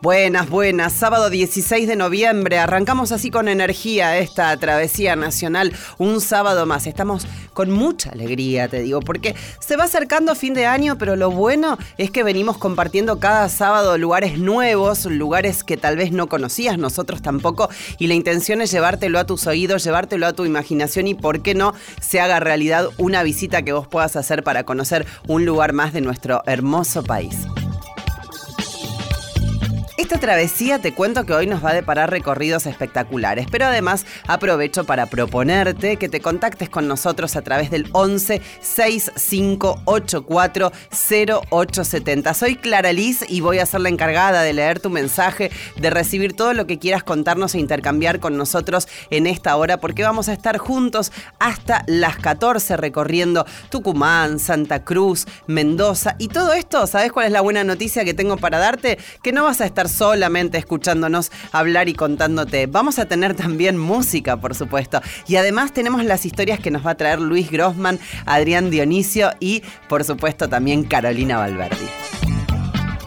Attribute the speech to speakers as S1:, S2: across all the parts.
S1: Buenas, buenas. Sábado 16 de noviembre. Arrancamos así con energía esta travesía nacional. Un sábado más. Estamos con mucha alegría, te digo, porque se va acercando fin de año, pero lo bueno es que venimos compartiendo cada sábado lugares nuevos, lugares que tal vez no conocías, nosotros tampoco. Y la intención es llevártelo a tus oídos, llevártelo a tu imaginación y, ¿por qué no, se haga realidad una visita que vos puedas hacer para conocer un lugar más de nuestro hermoso país. Esta travesía te cuento que hoy nos va a deparar recorridos espectaculares, pero además aprovecho para proponerte que te contactes con nosotros a través del 11 6584 0870. Soy Clara Liz y voy a ser la encargada de leer tu mensaje, de recibir todo lo que quieras contarnos e intercambiar con nosotros en esta hora, porque vamos a estar juntos hasta las 14 recorriendo Tucumán, Santa Cruz, Mendoza y todo esto. ¿Sabes cuál es la buena noticia que tengo para darte? Que no vas a estar solamente escuchándonos hablar y contándote. Vamos a tener también música, por supuesto. Y además tenemos las historias que nos va a traer Luis Grossman, Adrián Dionisio y, por supuesto, también Carolina Valverdi.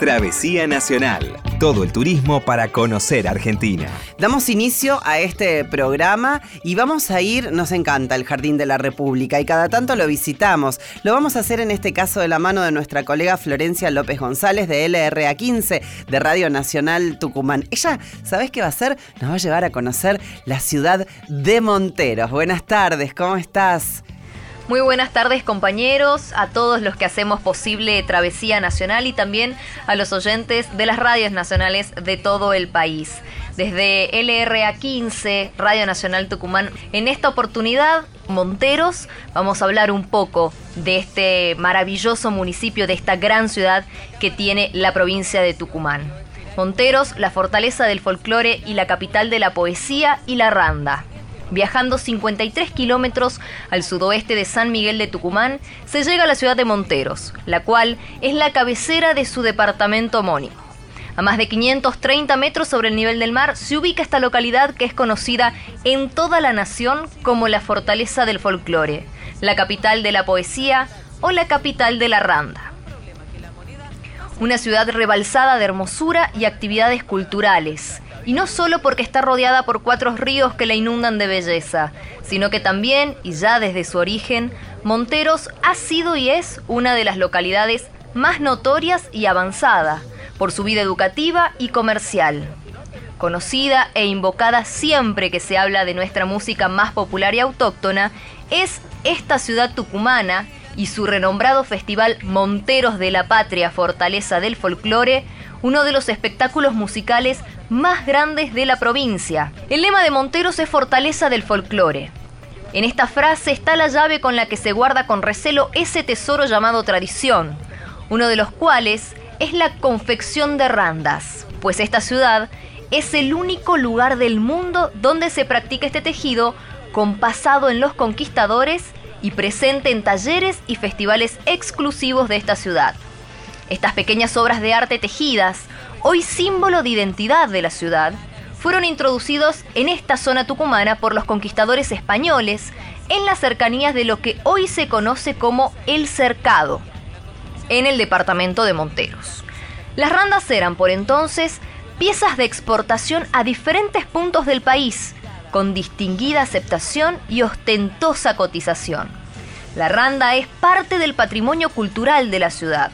S2: Travesía Nacional. Todo el turismo para conocer Argentina.
S1: Damos inicio a este programa y vamos a ir, nos encanta el Jardín de la República y cada tanto lo visitamos. Lo vamos a hacer en este caso de la mano de nuestra colega Florencia López González de LRA 15 de Radio Nacional Tucumán. Ella, ¿sabes qué va a hacer? Nos va a llevar a conocer la ciudad de Monteros. Buenas tardes, ¿cómo estás?
S3: Muy buenas tardes compañeros, a todos los que hacemos posible Travesía Nacional y también a los oyentes de las radios nacionales de todo el país. Desde LRA 15, Radio Nacional Tucumán, en esta oportunidad, Monteros, vamos a hablar un poco de este maravilloso municipio, de esta gran ciudad que tiene la provincia de Tucumán. Monteros, la fortaleza del folclore y la capital de la poesía y la randa. Viajando 53 kilómetros al sudoeste de San Miguel de Tucumán, se llega a la ciudad de Monteros, la cual es la cabecera de su departamento homónimo. A más de 530 metros sobre el nivel del mar se ubica esta localidad que es conocida en toda la nación como la fortaleza del folclore, la capital de la poesía o la capital de la randa. Una ciudad rebalsada de hermosura y actividades culturales, y no solo porque está rodeada por cuatro ríos que la inundan de belleza, sino que también, y ya desde su origen, Monteros ha sido y es una de las localidades más notorias y avanzada por su vida educativa y comercial. Conocida e invocada siempre que se habla de nuestra música más popular y autóctona, es esta ciudad tucumana y su renombrado festival Monteros de la Patria Fortaleza del Folclore, uno de los espectáculos musicales más grandes de la provincia. El lema de Monteros es Fortaleza del Folclore. En esta frase está la llave con la que se guarda con recelo ese tesoro llamado tradición, uno de los cuales es la confección de randas, pues esta ciudad es el único lugar del mundo donde se practica este tejido con pasado en los conquistadores y presente en talleres y festivales exclusivos de esta ciudad. Estas pequeñas obras de arte tejidas hoy símbolo de identidad de la ciudad, fueron introducidos en esta zona tucumana por los conquistadores españoles en las cercanías de lo que hoy se conoce como el Cercado, en el departamento de Monteros. Las randas eran por entonces piezas de exportación a diferentes puntos del país, con distinguida aceptación y ostentosa cotización. La randa es parte del patrimonio cultural de la ciudad.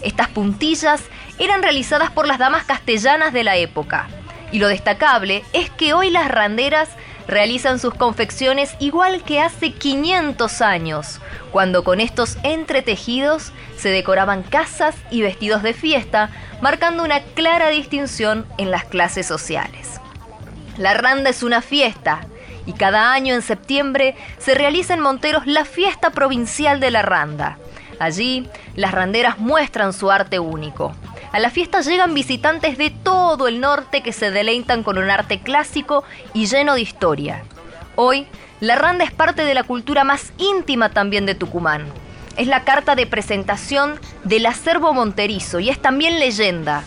S3: Estas puntillas eran realizadas por las damas castellanas de la época. Y lo destacable es que hoy las randeras realizan sus confecciones igual que hace 500 años, cuando con estos entretejidos se decoraban casas y vestidos de fiesta, marcando una clara distinción en las clases sociales. La randa es una fiesta, y cada año en septiembre se realiza en Monteros la fiesta provincial de la randa. Allí, las randeras muestran su arte único. A la fiesta llegan visitantes de todo el norte que se deleitan con un arte clásico y lleno de historia. Hoy, la randa es parte de la cultura más íntima también de Tucumán. Es la carta de presentación del acervo monterizo y es también leyenda.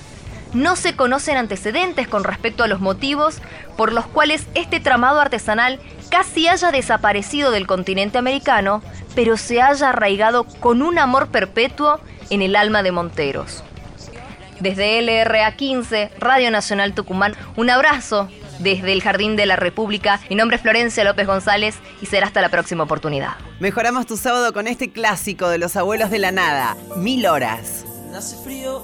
S3: No se conocen antecedentes con respecto a los motivos por los cuales este tramado artesanal casi haya desaparecido del continente americano, pero se haya arraigado con un amor perpetuo en el alma de Monteros. Desde LRA 15, Radio Nacional Tucumán, un abrazo desde el Jardín de la República. Mi nombre es Florencia López González y será hasta la próxima oportunidad.
S1: Mejoramos tu sábado con este clásico de los abuelos de la nada, Mil Horas.
S4: Hace frío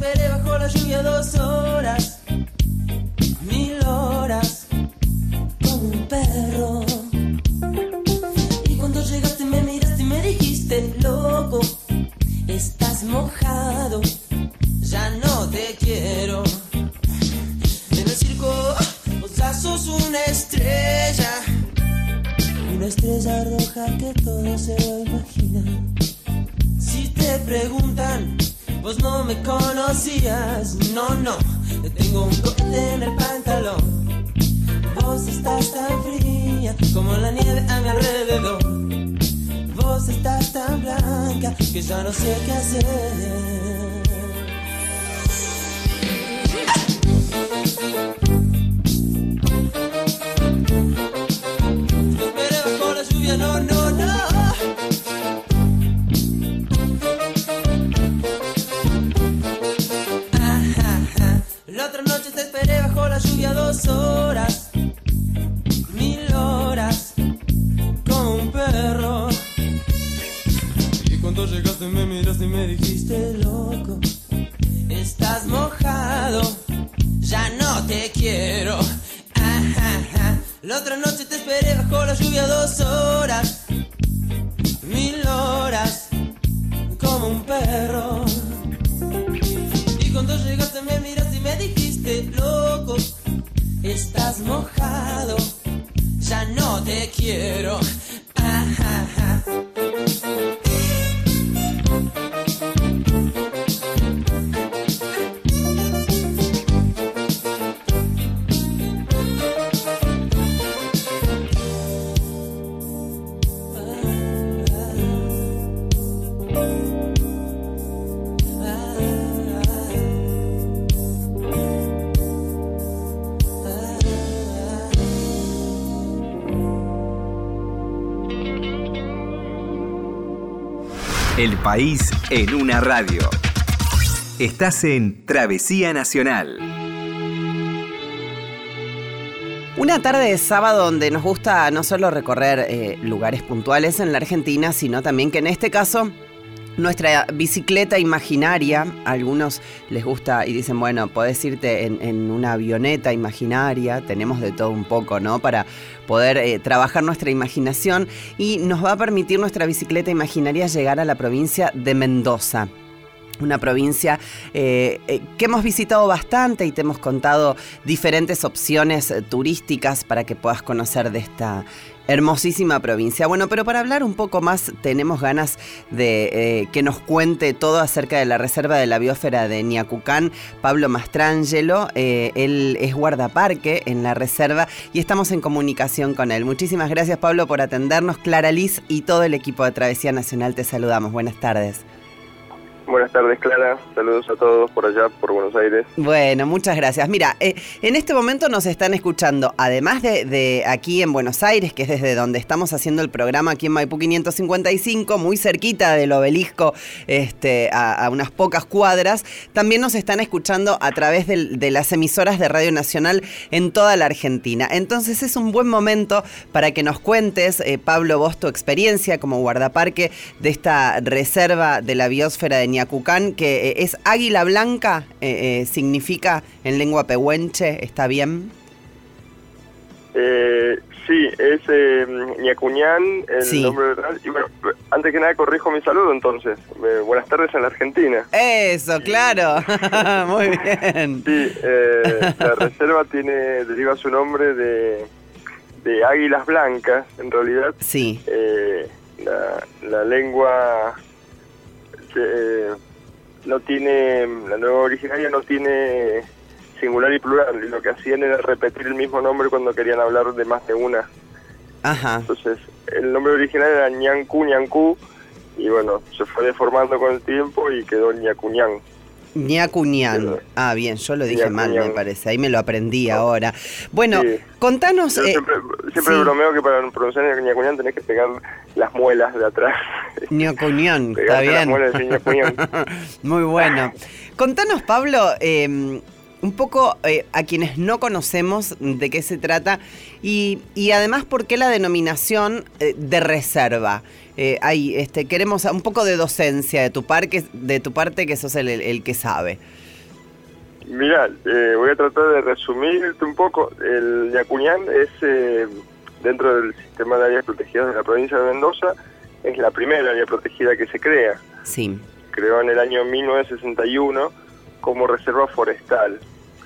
S4: esperé bajo la lluvia dos horas, mil horas, como un perro. Y cuando llegaste me miraste y me dijiste, loco, estás mojado, ya no te quiero. En el circo, vos ya sos una estrella, una estrella roja que todo se lo imagina. Si te preguntan, vos no me conocías, no, no, tengo un cohete en el pantalón. Vos estás tan fría como la nieve a mi alrededor. Vos estás tan blanca que ya no sé qué hacer. Esperé bajo la lluvia dos
S2: país en una radio. Estás en Travesía Nacional.
S1: Una tarde de sábado donde nos gusta no solo recorrer eh, lugares puntuales en la Argentina, sino también que en este caso nuestra bicicleta imaginaria, a algunos les gusta y dicen, bueno, podés irte en, en una avioneta imaginaria, tenemos de todo un poco, ¿no? Para poder eh, trabajar nuestra imaginación y nos va a permitir nuestra bicicleta imaginaria llegar a la provincia de Mendoza. Una provincia eh, eh, que hemos visitado bastante y te hemos contado diferentes opciones turísticas para que puedas conocer de esta hermosísima provincia. Bueno, pero para hablar un poco más tenemos ganas de eh, que nos cuente todo acerca de la reserva de la biosfera de Niacucán, Pablo Mastrangelo, eh, él es guardaparque en la reserva y estamos en comunicación con él. Muchísimas gracias Pablo por atendernos, Clara Liz y todo el equipo de Travesía Nacional te saludamos. Buenas tardes.
S5: Buenas tardes, Clara. Saludos a todos por allá, por Buenos Aires.
S1: Bueno, muchas gracias. Mira, eh, en este momento nos están escuchando, además de, de, aquí en Buenos Aires, que es desde donde estamos haciendo el programa aquí en Maipú 555, muy cerquita del obelisco, este, a, unas pocas cuadras, también nos están escuchando a través de las emisoras de Radio Nacional en toda la Argentina. Entonces es un buen momento para que nos cuentes, eh, Pablo, vos tu experiencia como guardaparque de esta reserva de la biosfera de Que eh, es águila blanca, eh, eh, significa en lengua pehuenche, ¿está bien?
S5: Eh, sí, es eh, Ñacuñán, el
S1: Sí.
S5: nombre. Y bueno, antes que nada corrijo mi saludo entonces. Eh, buenas tardes en la Argentina.
S1: Eso, claro. Muy bien.
S5: Sí, eh, la reserva tiene deriva su nombre de, de águilas blancas, en realidad.
S1: Sí,
S5: la, la lengua eh, no tiene, la nueva originaria no tiene singular y plural, y lo que hacían era repetir el mismo nombre cuando querían hablar de más de una.
S1: Ajá.
S5: Entonces, el nombre original era Ñancu Ñancu, y bueno, se fue deformando con el tiempo y quedó Ñacuñán.
S1: Ñacuñán. Ah, bien, yo lo dije mal, me parece. Ahí me lo aprendí ahora. Bueno,
S5: Sí.
S1: contanos.
S5: Yo
S1: eh,
S5: siempre siempre
S1: sí.
S5: bromeo que para pronunciar Ñacuñán tenés que pegar las muelas de atrás.
S1: Ñacuñán, está bien. Muy bueno. Contanos, Pablo, eh, un poco eh, a quienes no conocemos de qué se trata y, y además por qué la denominación eh, de reserva. Eh, hay, este, queremos un poco de docencia de tu, parque, de tu parte, que sos el, el- que sabe.
S5: Mira, eh, voy a tratar de resumirte un poco. El Ñacuñán es, eh, dentro del sistema de áreas protegidas de la provincia de Mendoza, es la primera área protegida que se crea.
S1: Sí.
S5: Creó en el año 1961 como reserva forestal.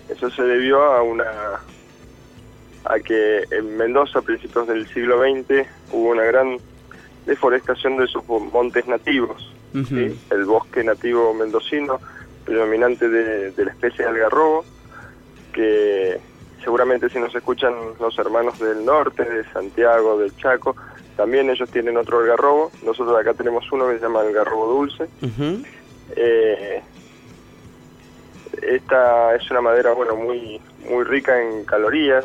S5: Eso se debió a una a que en Mendoza a principios del siglo XX hubo una gran deforestación de sus montes nativos. ¿sí? el bosque nativo mendocino predominante de, de la especie de algarrobo, que seguramente si nos escuchan los hermanos del norte, de Santiago, del Chaco, también ellos tienen otro algarrobo. Nosotros acá tenemos uno que se llama algarrobo dulce. Eh, esta es una madera bueno muy muy rica en calorías,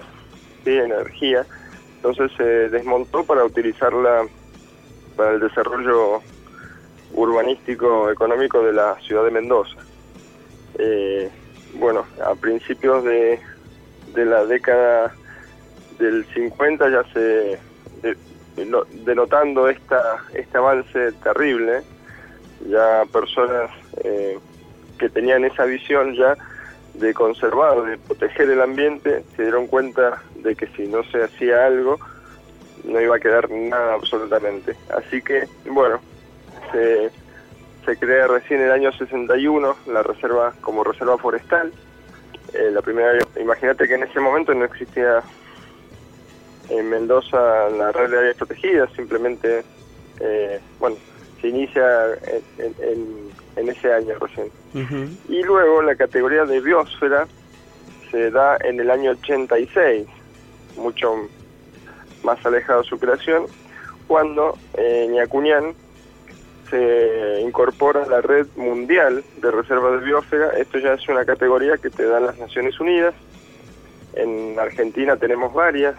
S5: ¿sí? energía. Entonces se desmontó para utilizarla para el desarrollo urbanístico económico de la ciudad de Mendoza. Eh, bueno, a principios de, de la década del 50 ya se de- no- denotando esta este avance terrible ya personas eh, que tenían esa visión ya de conservar, de proteger el ambiente, se dieron cuenta de que si no se hacía algo, no iba a quedar nada absolutamente. Así que, bueno, se, se crea recién en el año 61 la reserva como reserva forestal. Eh, la primera, imagínate que en ese momento no existía en Mendoza la red de áreas protegidas, simplemente, eh, bueno, se inicia en, en- en- ese año recién. Y luego la categoría de biosfera se da en el año 86, mucho más alejado de su creación, cuando eh, Ñacuñán se incorpora a la red mundial de reservas de biosfera. Esto ya es una categoría que te dan las Naciones Unidas. En Argentina tenemos varias,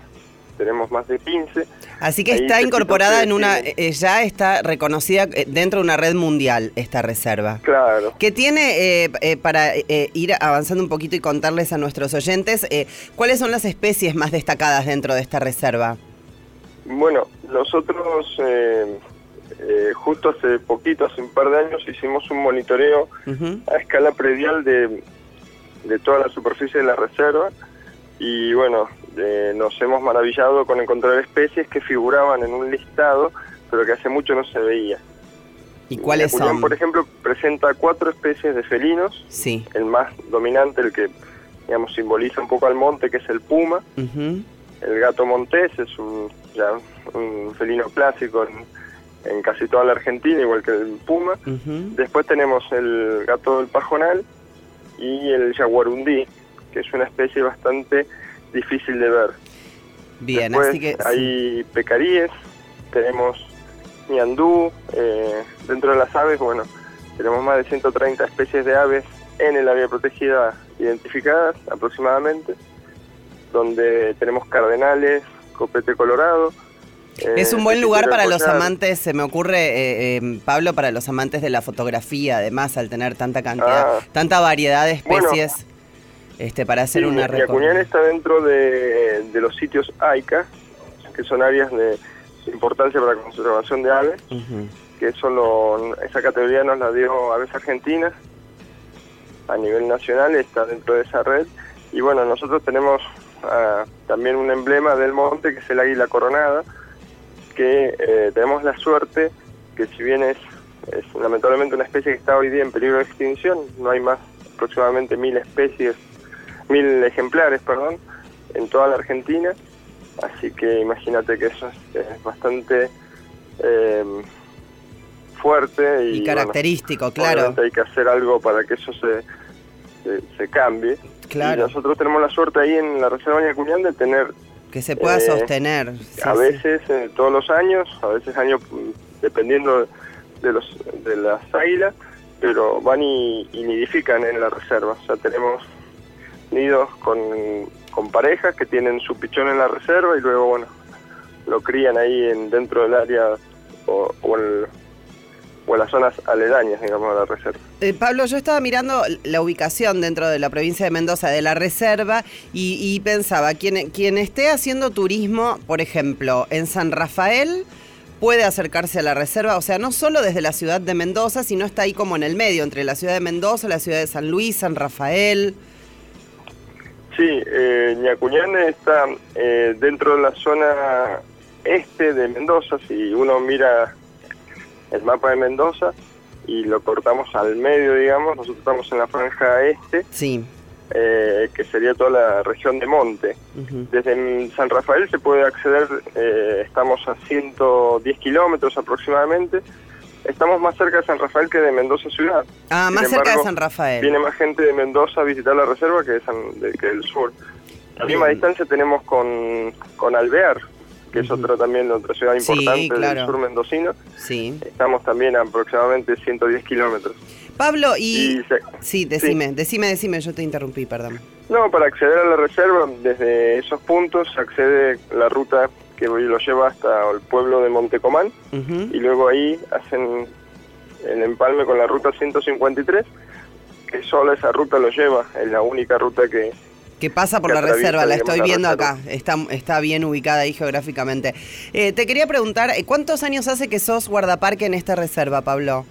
S5: tenemos más de 15.
S1: Así que
S5: Ahí
S1: está incorporada en una, eh, ya está reconocida eh, dentro de una red mundial esta reserva.
S5: Claro.
S1: Que tiene, eh, eh, para ir avanzando un poquito y contarles a nuestros oyentes, ¿cuáles son las especies más destacadas dentro de esta reserva?
S5: Bueno, nosotros justo hace poquito, hace un par de años, hicimos un monitoreo a escala predial de, de toda la superficie de la reserva y bueno, eh, nos hemos maravillado con encontrar especies que figuraban en un listado, pero que hace mucho no se veía.
S1: ¿Y cuáles son?
S5: por ejemplo, presenta cuatro especies de felinos,
S1: Sí.
S5: el más dominante, el que digamos simboliza un poco al monte, que es el puma,
S1: Ujú.
S5: el gato montés es un, ya, un felino clásico en, en casi toda la Argentina, igual que el puma. Después tenemos el gato del pajonal y el jaguarundí, que es una especie bastante difícil de ver.
S1: Bien,
S5: Después
S1: así que...
S5: hay pecaríes, tenemos ñandú, eh, dentro de las aves, bueno, tenemos más de 130 especies de aves en el área protegida identificadas aproximadamente, donde tenemos cardenales, copete colorado. eh,
S1: Es un buen lugar para los amantes, se me ocurre, eh, eh, Pablo, para los amantes de la fotografía, además, al tener tanta cantidad,
S5: Ah.
S1: tanta variedad de
S5: Bueno.
S1: Este, para hacer
S5: Sí,
S1: una recorrida.
S5: está dentro de, de los sitios AICA, que son áreas de importancia para la conservación de aves, que eso lo- esa categoría nos la dio Aves Argentinas a nivel nacional, está dentro de esa red. Y bueno, nosotros tenemos ah, también un emblema del monte, que es el águila coronada, que eh, tenemos la suerte que si bien es, es lamentablemente una especie que está hoy día en peligro de extinción, no hay más aproximadamente mil especies, mil ejemplares, perdón, en toda la Argentina, así que imagínate que eso es, es bastante eh, fuerte. Y,
S1: Y
S5: bueno,
S1: característico, claro.
S5: hay que hacer algo para que eso se, se, se cambie.
S1: Claro.
S5: Y nosotros tenemos la suerte ahí en la Reserva Ñacuñán de tener
S1: Que se pueda
S5: Eh,
S1: sostener. sí,
S5: a
S1: sí.
S5: veces eh, todos los años, a veces año mm, dependiendo de los de las águilas, pero van y, y nidifican en la reserva. O sea, tenemos nidos con, con parejas que tienen su pichón en la reserva y luego, bueno, lo crían ahí en, dentro del área o, o, en, o las zonas aledañas, digamos, a la reserva.
S1: Eh, Pablo, yo estaba mirando la ubicación dentro de la provincia de Mendoza de la reserva y, y pensaba, quien, quien esté haciendo turismo, por ejemplo, en San Rafael, puede acercarse a la reserva, o sea, no solo desde la ciudad de Mendoza, sino está ahí como en el medio, entre la ciudad de Mendoza, la ciudad de San Luis, San Rafael.
S5: Sí, eh, Ñacuñán está eh, dentro de la zona este de Mendoza. Si uno mira el mapa de Mendoza y lo cortamos al medio, digamos, nosotros estamos en la franja este,
S1: Sí.
S5: eh, que sería toda la región de Monte. Desde San Rafael se puede acceder, eh, estamos a 110 kilómetros aproximadamente. Estamos más cerca de San Rafael que de Mendoza ciudad.
S1: Ah,
S5: Sin
S1: más cerca de San Rafael.
S5: Viene más gente de Mendoza a visitar la reserva que, de San- de- que del sur. La misma distancia tenemos con, con Alvear, que es otra también otra ciudad
S1: Sí,
S5: importante
S1: claro.
S5: del sur mendocino.
S1: Sí.
S5: Estamos también a aproximadamente 110 kilómetros.
S1: Pablo, y...
S5: Y se-
S1: Sí, decime, decime, decime, yo te interrumpí, perdón.
S5: No, para acceder a la reserva, desde esos puntos accede la ruta que lo lleva hasta el pueblo de Montecomán
S1: Ujú.
S5: y luego ahí hacen el empalme con la ruta 153, que solo esa ruta lo lleva, es la única ruta que...
S1: Que pasa por
S5: que
S1: la reserva, la estoy
S5: la
S1: viendo
S5: reserva.
S1: acá, está, está bien ubicada ahí geográficamente. Eh, te quería preguntar, eh, ¿cuántos años hace que sos guardaparque en esta reserva, Pablo?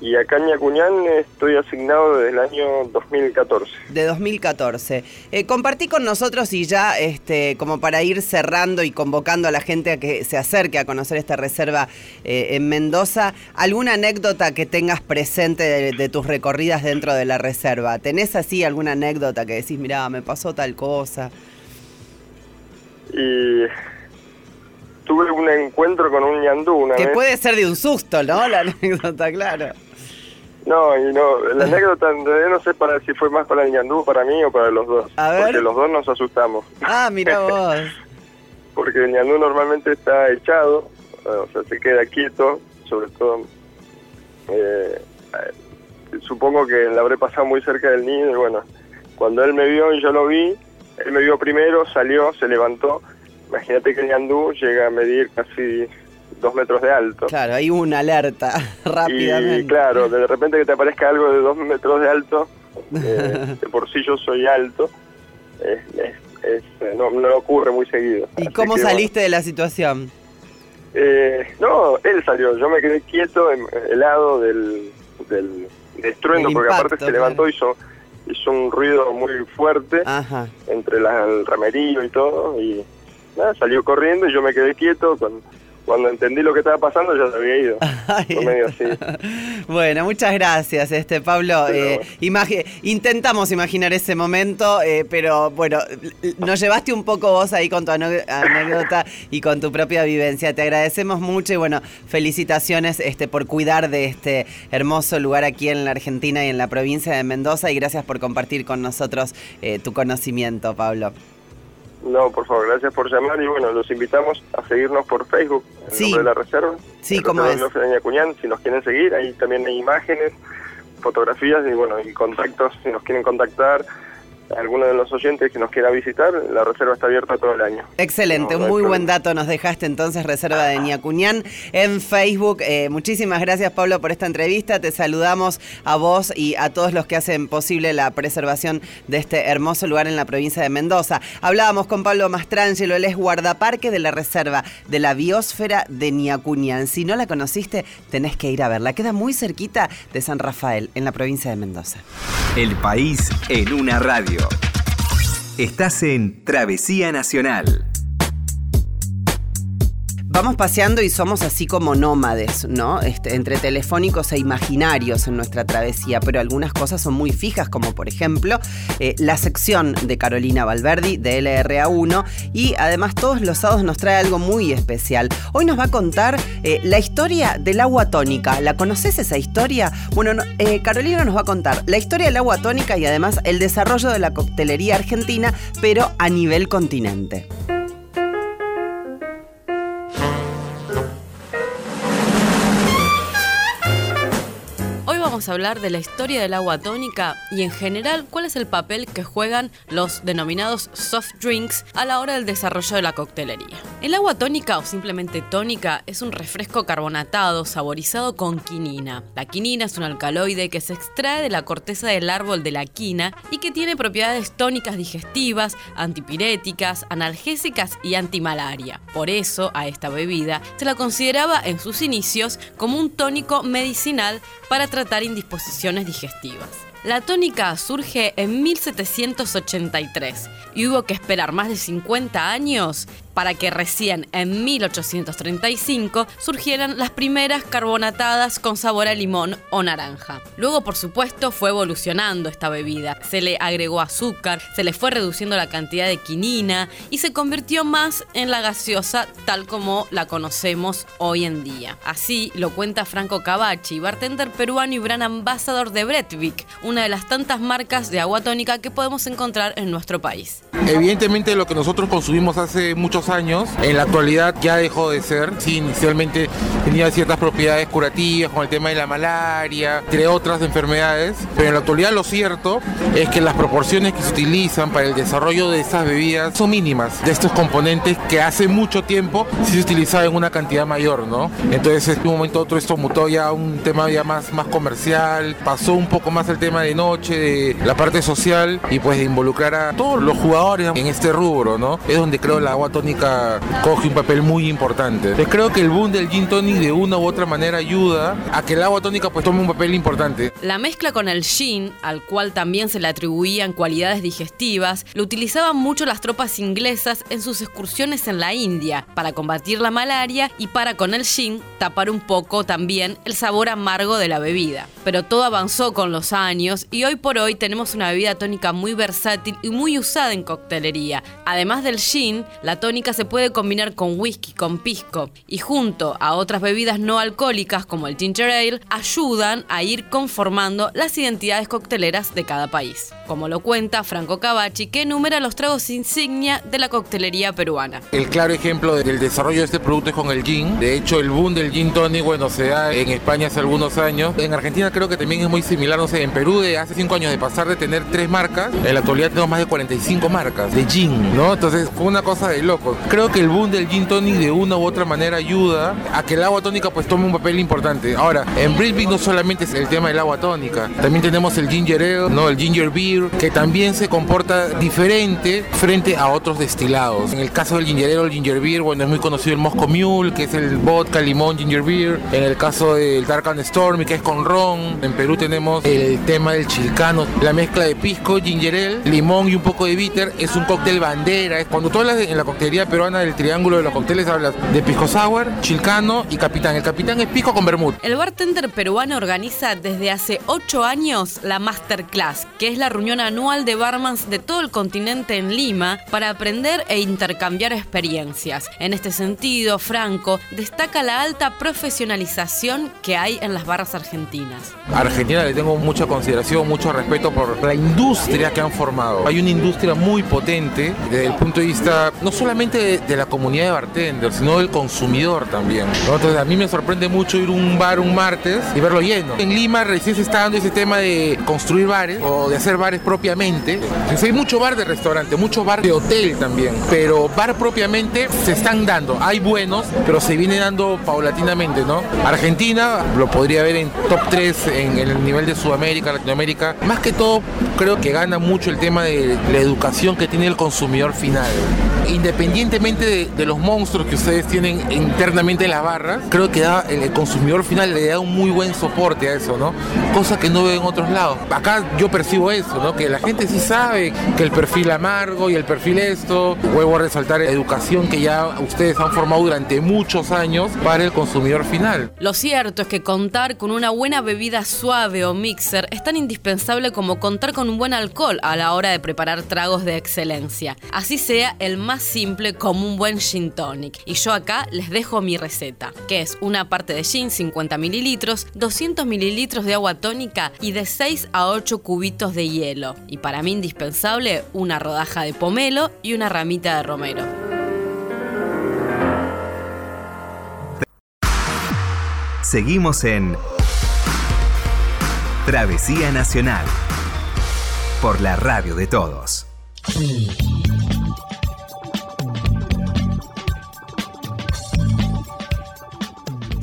S5: Y acá en Ñacuñán estoy asignado desde el año 2014.
S1: De 2014. Eh, compartí con nosotros y ya, este, como para ir cerrando y convocando a la gente a que se acerque a conocer esta reserva eh, en Mendoza, ¿alguna anécdota que tengas presente de, de tus recorridas dentro de la reserva? ¿Tenés así alguna anécdota que decís, mirá, me pasó tal cosa?
S5: Y tuve un encuentro con un ñandú una
S1: Que
S5: vez.
S1: puede ser de un susto, ¿no? La anécdota, claro.
S5: No, y no, la anécdota no sé para si fue más para el ñandú, para mí o para los dos.
S1: A ver.
S5: Porque los dos nos asustamos.
S1: Ah, mira vos.
S5: Porque el ñandú normalmente está echado, o sea, se queda quieto, sobre todo. eh, supongo que le habré pasado muy cerca del nido y bueno, cuando él me vio y yo lo vi, él me vio primero, salió, se levantó. Imagínate que el ñandú llega a medir casi dos metros de alto.
S1: Claro, hay una alerta rápidamente.
S5: Y claro, de repente que te aparezca algo de dos metros de alto, eh, de por sí yo soy alto, es, es- es, eh, no, no ocurre muy seguido.
S1: ¿Y
S5: Así
S1: cómo
S5: que,
S1: saliste de la situación?
S5: eh, no, él salió, yo me quedé quieto, em- helado del, del, del estruendo, porque aparte se levantó, hizo, hizo un ruido muy fuerte
S1: Ajá.
S5: entre la- el ramerillo y todo, y nada, salió corriendo y yo me quedé quieto, con, cuando entendí lo que estaba pasando ya se había ido.
S1: Ay,
S5: medio así.
S1: Bueno, muchas gracias, este Pablo. Eh, imagi- intentamos imaginar ese momento, eh, pero bueno, nos llevaste un poco vos ahí con tu anécdota y con tu propia vivencia. Te agradecemos mucho y bueno, felicitaciones este, por cuidar de este hermoso lugar aquí en la Argentina y en la provincia de Mendoza y gracias por compartir con nosotros eh, tu conocimiento, Pablo.
S5: No, por favor, gracias por llamar y bueno, los invitamos a seguirnos por Facebook, en
S1: Sí.
S5: nombre de la reserva.
S1: Sí,
S5: El
S1: ¿cómo
S5: Reserva
S1: es?
S5: Ñacuñán, si nos quieren seguir, ahí también hay imágenes, fotografías y bueno, y contactos, si nos quieren contactar, alguno de los oyentes que nos quiera visitar, la reserva está abierta todo el año.
S1: Excelente,
S5: No,
S1: un muy buen dato nos dejaste entonces, Reserva de Ñacuñán en Facebook. Eh, muchísimas gracias Pablo por esta entrevista, te saludamos a vos y a todos los que hacen posible la preservación de este hermoso lugar en la provincia de Mendoza. Hablábamos con Pablo Mastrangelo, él es guardaparque de la Reserva de la Biosfera de Ñacuñán. Si no la conociste, tenés que ir a verla, queda muy cerquita de San Rafael, en la provincia de Mendoza.
S2: El país en una radio. Estás en Travesía Nacional.
S1: Vamos paseando y somos así como nómades, ¿no? Este, entre telefónicos e imaginarios en nuestra travesía, pero algunas cosas son muy fijas, como por ejemplo eh, la sección de Carolina Valverdi de LRA1 y además todos los sábados nos trae algo muy especial. Hoy nos va a contar eh, la historia del agua tónica. ¿La conoces esa historia? Bueno, no, eh, Carolina nos va a contar la historia del agua tónica y además el desarrollo de la coctelería argentina, pero a nivel continente.
S6: Vamos a hablar de la historia del agua tónica y en general cuál es el papel que juegan los denominados soft drinks a la hora del desarrollo de la coctelería. El agua tónica o simplemente tónica es un refresco carbonatado saborizado con quinina. La quinina es un alcaloide que se extrae de la corteza del árbol de la quina y que tiene propiedades tónicas digestivas, antipiréticas, analgésicas y antimalaria. Por eso a esta bebida se la consideraba en sus inicios como un tónico medicinal para tratar indisposiciones digestivas. La tónica surge en 1783 y hubo que esperar más de 50 años para que recién en 1835 surgieran las primeras carbonatadas con sabor a limón o naranja. Luego, por supuesto, fue evolucionando esta bebida. Se le agregó azúcar, se le fue reduciendo la cantidad de quinina y se convirtió más en la gaseosa tal como la conocemos hoy en día. Así lo cuenta Franco Cavacci, bartender peruano y gran ambasador de Brettvik, una de las tantas marcas de agua tónica que podemos encontrar en nuestro país.
S7: Evidentemente lo que nosotros consumimos hace muchos años, en la actualidad ya dejó de ser. Sí, inicialmente tenía ciertas propiedades curativas, con el tema de la malaria, entre otras enfermedades, pero en la actualidad lo cierto es que las proporciones que se utilizan para el desarrollo de esas bebidas son mínimas, de estos componentes que hace mucho tiempo sí se utilizaba en una cantidad mayor, ¿no? Entonces en un momento otro esto mutó ya a un tema ya más, más comercial, pasó un poco más al tema de noche, de la parte social y pues de involucrar a todos los jugadores en este rubro, ¿no? Es donde creo la agua tónica coge un papel muy importante. Pues creo que el boom del gin tonic de una u otra manera ayuda a que el agua tónica pues tome un papel importante.
S6: La mezcla con el gin, al cual también se le atribuían cualidades digestivas, lo utilizaban mucho las tropas inglesas en sus excursiones en la India para combatir la malaria y para con el gin tapar un poco también el sabor amargo de la bebida. Pero todo avanzó con los años y hoy por hoy tenemos una bebida tónica muy versátil y muy usada en coctelería. Además del gin, la tónica se puede combinar con whisky, con pisco y junto a otras bebidas no alcohólicas como el ginger ale, ayudan a ir conformando las identidades cocteleras de cada país. Como lo cuenta Franco Cavacci, que enumera los tragos insignia de la coctelería peruana.
S7: El claro ejemplo del desarrollo de este producto es con el gin. De hecho, el boom del gin tonic, bueno, se da en España hace algunos años. En Argentina creo que también es muy similar, no sé, en Perú de hace 5 años de pasar de tener 3 marcas, en la actualidad tenemos más de 45 marcas de gin, ¿no? Entonces fue una cosa de loco. Creo que el boom del gin tonic de una u otra manera ayuda a que el agua tónica pues tome un papel importante. Ahora, en Brisbane no solamente es el tema del agua tónica, también tenemos el ginger ale, ¿no? El ginger beer, que también se comporta diferente frente a otros destilados. En el caso del ginger ale el ginger beer, bueno, es muy conocido el Moscow Mule, que es el vodka, limón, ginger beer. En el caso del Dark and Stormy, que es con ron. En Perú tenemos el tema del chilcano, la mezcla de pisco, ginger ale, limón y un poco de bitter. Es un cóctel bandera. Cuando tú hablas en la coctelería peruana del triángulo de los cócteles, hablas de pisco sour, chilcano y capitán. El capitán es pisco con vermut.
S6: El bartender peruano organiza desde hace 8 años la Masterclass, que es la reunión anual de barmans de todo el continente en Lima para aprender e intercambiar experiencias. En este sentido, Franco destaca la alta profesionalización que hay en las barras argentinas.
S7: A Argentina le tengo mucha consideración, mucho respeto por la industria que han formado. Hay una industria muy potente desde el punto de vista no solamente de, de la comunidad de bartenders, sino del consumidor también. Entonces a mí me sorprende mucho ir a un bar un martes y verlo lleno. En Lima recién se está dando ese tema de construir bares o de hacer bares propiamente. Entonces, hay mucho bar de restaurante, mucho bar de hotel también, pero bar propiamente se están dando. Hay buenos, pero se viene dando paulatinamente, ¿no? Argentina lo podría ver en top 3 en, en el nivel de Sudamérica, Latinoamérica. Más que todo, creo que gana mucho el tema de la educación que tiene el consumidor final. Independientemente de, los monstruos que ustedes tienen internamente en las barras, creo que da, el, consumidor final le da un muy buen soporte a eso, ¿no? Cosa que no veo en otros lados. Acá yo percibo eso, ¿no? Que la gente sí sabe que el perfil amargo y el perfil esto, vuelvo a resaltar educación que ya ustedes han formado durante muchos años para el consumidor final.
S6: Lo cierto es que contar con una buena bebida suave o mixer es tan indispensable como contar con un buen alcohol a la hora de preparar tragos de excelencia. Así sea el más simple como un buen gin tonic. Y yo acá les dejo mi receta, que es una parte de gin 50 mililitros, 200 mililitros de agua tónica y de 6 a 8 cubitos de hielo. Y para mí indispensable una rodaja de pomelo y una ramita de romero.
S2: Seguimos en Travesía Nacional por la radio de todos.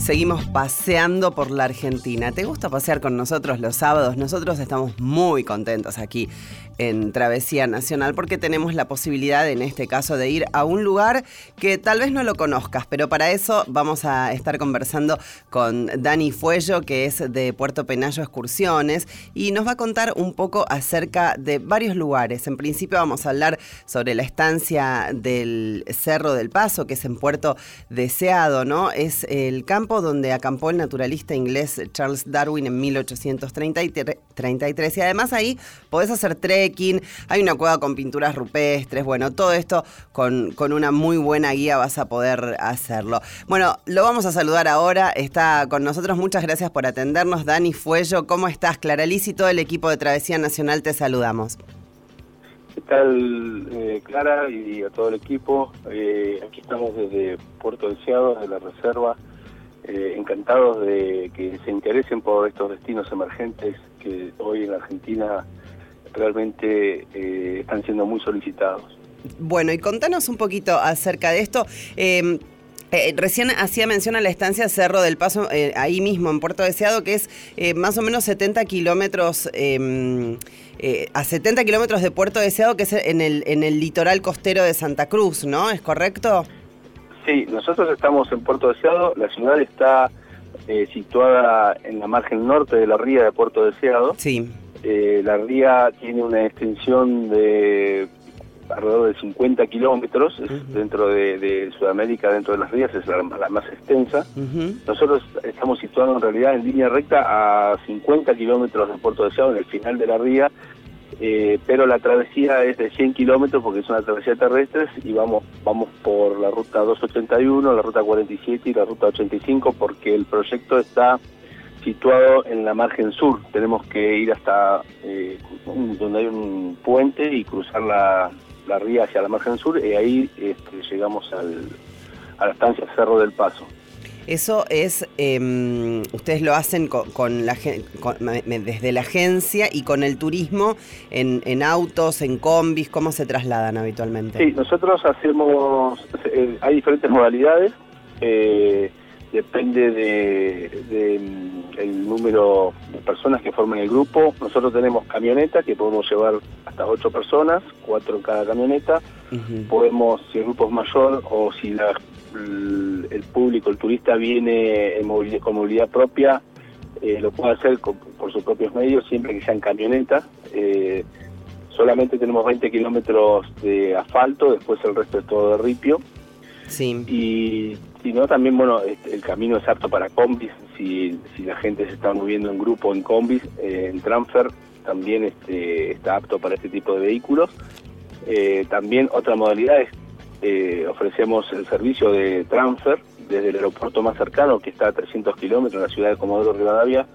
S1: Seguimos paseando por la Argentina. ¿Te gusta pasear con nosotros los sábados? Nosotros estamos muy contentos aquí en Travesía Nacional porque tenemos la posibilidad en este caso de ir a un lugar que tal vez no lo conozcas, pero para eso vamos a estar conversando con Dani Fuello, que es de Puerto Penayo Excursiones, y nos va a contar un poco acerca de varios lugares. En principio vamos a hablar sobre la estancia del Cerro del Paso, que es en Puerto Deseado, ¿no? Es el campo donde acampó el naturalista inglés Charles Darwin en 1833 y además ahí podés hacer hay una cueva con pinturas rupestres, bueno, todo esto con, una muy buena guía vas a poder hacerlo. Bueno, lo vamos a saludar ahora, está con nosotros, muchas gracias por atendernos, Dani Fuello, ¿cómo estás? Clara Liz y todo el equipo de Travesía Nacional te saludamos.
S8: ¿Qué tal, eh, Clara, y a todo el equipo? Eh, aquí estamos desde Puerto Deseado, de la Reserva, eh, encantados de que se interesen por estos destinos emergentes que hoy en la Argentina realmente eh, están siendo muy solicitados.
S1: Bueno, y contanos un poquito acerca de esto. Eh, eh, recién hacía mención a la estancia Cerro del Paso, eh, ahí mismo en Puerto Deseado, que es eh, más o menos 70 kilómetros, eh, eh, a 70 kilómetros de Puerto Deseado, que es en el, en el litoral costero de Santa Cruz, ¿no? ¿Es correcto?
S8: Sí, nosotros estamos en Puerto Deseado, la ciudad está eh, situada en la margen norte de la ría de Puerto Deseado.
S1: Sí.
S8: Eh, la ría tiene una extensión de alrededor de 50 kilómetros
S1: Ujú.
S8: dentro de, de Sudamérica, dentro de las rías, es la, la más extensa. Nosotros estamos situados en realidad en línea recta a 50 kilómetros de Puerto Deseado, en el final de la ría, eh, pero la travesía es de 100 kilómetros porque es una travesía terrestre y vamos vamos por la ruta 281, la ruta 47 y la ruta 85 porque el proyecto está situado en la margen sur. Tenemos que ir hasta eh, donde hay un puente y cruzar la, la ría hacia la margen sur y ahí este, llegamos al, a la estancia Cerro del Paso.
S1: Eso es, eh, ustedes lo hacen con, con la, con- desde la agencia y con el turismo en, en autos, en combis, ¿cómo se trasladan habitualmente?
S8: Sí, nosotros hacemos, eh, hay diferentes modalidades, eh, depende de, de, el número de personas que forman el grupo. Nosotros tenemos camioneta que podemos llevar hasta ocho personas, cuatro en cada camioneta. Podemos, si el grupo es mayor o si la- el, el público, el turista viene en movilidad, con movilidad propia, eh, lo puede hacer con- por sus propios medios, siempre que sean camionetas. Eh, solamente tenemos 20 kilómetros de asfalto, después el resto es todo de ripio.
S1: Sí.
S8: Y si no, también, bueno, el camino es apto para combis, si, si la gente se está moviendo en grupo en combis, eh, en transfer, también este, está apto para este tipo de vehículos. Eh, también otra modalidad es, eh, ofrecemos el servicio de transfer desde el aeropuerto más cercano, que está a 300 kilómetros en la ciudad de Comodoro Rivadavia,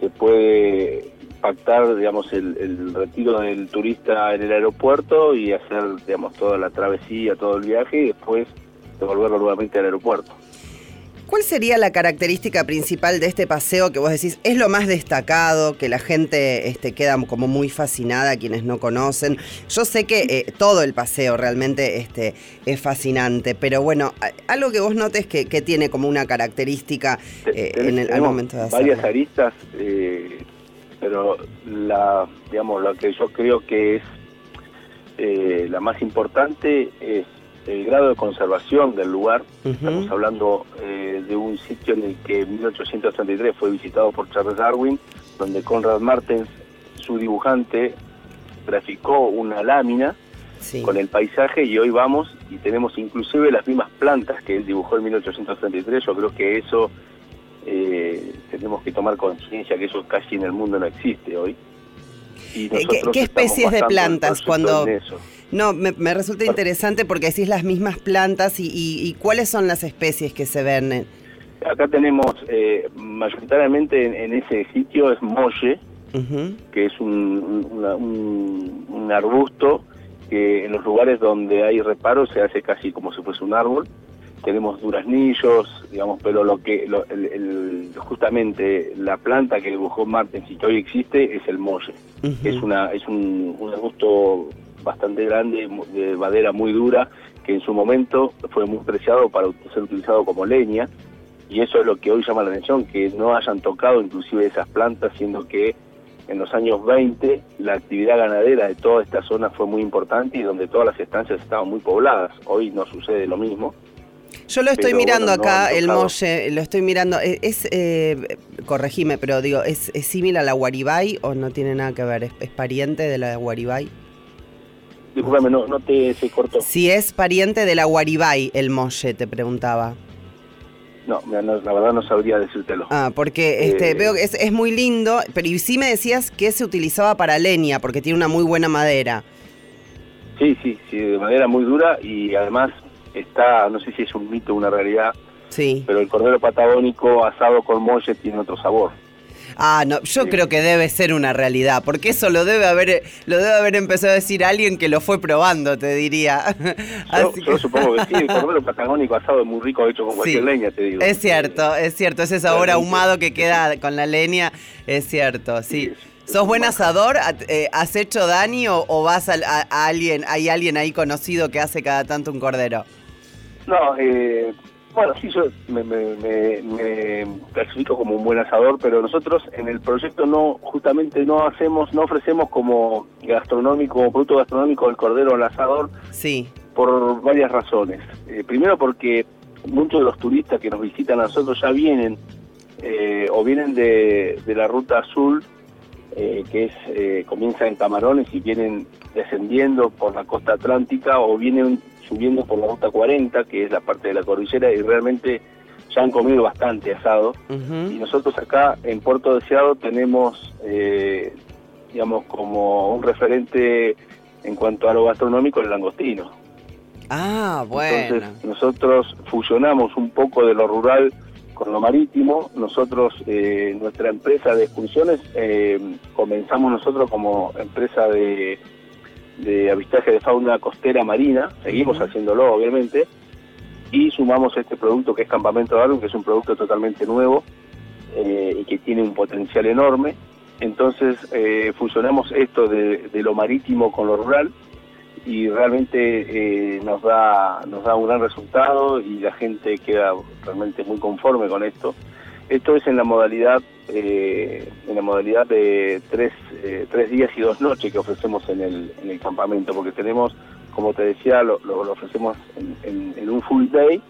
S8: se puede pactar, digamos, el, el retiro del turista en el aeropuerto y hacer, digamos, toda la travesía, todo el viaje y después devolverlo nuevamente al aeropuerto.
S1: ¿Cuál sería la característica principal de este paseo que vos decís es lo más destacado, que la gente este, queda como muy fascinada, quienes no conocen? Yo sé que eh, todo el paseo realmente este, es fascinante, pero bueno, algo que vos notes que, que tiene como una característica eh, en el, al momento de
S8: varias
S1: hacerlo.
S8: aristas, eh, pero la, digamos, lo que yo creo que es eh, la más importante es el grado de conservación del lugar. Estamos hablando eh, de un sitio en el que en 1833 fue visitado por Charles Darwin, donde Conrad Martens, su dibujante, graficó una lámina
S1: Sí.
S8: con el paisaje y hoy vamos y tenemos inclusive las mismas plantas que él dibujó en 1833. Yo creo que eso eh, tenemos que tomar conciencia que eso casi en el mundo no existe hoy. Y
S1: Eh, ¿qué- qué especies de plantas cuando-. No, me, me resulta interesante porque decís las mismas plantas y, y- y cuáles son las especies que se ven. en-
S8: Acá tenemos eh, mayoritariamente en, en ese sitio es molle, que es un, un- una- un- un arbusto que en los lugares donde hay reparo se hace casi como si fuese un árbol. Tenemos duraznillos, digamos, pero lo que lo- el- el- justamente la planta que dibujó Martens y que hoy existe es el molle.
S1: Ujú.
S8: Es una es un, un arbusto bastante grande de madera muy dura que en su momento fue muy preciado para ser utilizado como leña y eso es lo que hoy llama la atención que no hayan tocado inclusive esas plantas siendo que en los años 20 la actividad ganadera de toda esta zona fue muy importante y donde todas las estancias estaban muy pobladas hoy no sucede lo mismo
S1: Yo lo estoy
S8: Pero,
S1: mirando
S8: bueno,
S1: acá, el molle, lo estoy mirando. Eh, Es, eh, corregime, pero digo, ¿es, ¿es similar a la guaribay o no tiene nada que ver? ¿Es, es pariente de la guaribay?
S8: Discúlpame no, no te se cortó
S1: Si es pariente de la guaribay, el molle, te preguntaba.
S8: no, la verdad no sabría decírtelo
S1: Ah, porque este,
S8: Eh.
S1: veo que es, es muy lindo, pero y sí me decías que se utilizaba para leña, porque tiene una muy buena madera.
S8: Sí, sí, sí, de manera muy dura y además está, no sé si es un mito o una realidad,
S1: Sí.
S8: pero el cordero patagónico asado con molle tiene otro sabor.
S1: Ah, no, yo
S8: Sí.
S1: creo que debe ser una realidad, porque eso lo debe haber, lo debe haber empezado a decir alguien que lo fue probando, te diría.
S8: Yo,
S1: Así
S8: yo
S1: que-
S8: supongo que sí, el cordero patagónico asado es muy rico, hecho con cualquier
S1: Sí.
S8: leña, te digo.
S1: Es cierto, es cierto, ese sabor ahumado que queda con la leña, es cierto, sí.
S8: Sí,
S1: ¿Sos buen asador? ¿Ha- eh, ¿Has hecho Dani o, o vas a, a alguien, hay alguien ahí conocido que hace cada tanto un cordero?
S8: No, eh, bueno, sí, yo me, me- me- me clasifico como un buen asador, pero nosotros en el proyecto no, justamente no hacemos, no ofrecemos como gastronómico, como producto gastronómico el cordero al asador,
S1: Sí.
S8: por varias razones. Eh, primero porque muchos de los turistas que nos visitan a nosotros ya vienen eh, o vienen de, de la ruta azul, eh, que es eh, comienza en Camarones y vienen descendiendo por la costa atlántica o vienen subiendo por la ruta 40, que es la parte de la cordillera, y realmente ya han comido bastante asado. Y nosotros acá en Puerto Deseado tenemos, eh, digamos, como un referente en cuanto a lo gastronómico el langostino.
S1: Ah, bueno.
S8: Entonces nosotros fusionamos un poco de lo rural con lo marítimo. Nosotros, eh, nuestra empresa de excursiones, eh, comenzamos nosotros como empresa de, de avistaje de fauna costera marina, seguimos haciéndolo obviamente, y sumamos este producto que es Campamento Darwin, que es un producto totalmente nuevo eh, y que tiene un potencial enorme. Entonces eh, fusionamos esto de, de lo marítimo con lo rural y realmente eh, nos da nos da un gran resultado y la gente queda realmente muy conforme con esto. Esto es en la modalidad eh, en la modalidad de tres, eh, tres días y dos noches que ofrecemos en el, en el campamento, porque tenemos, como te decía, lo, lo- lo ofrecemos en, en- en un full day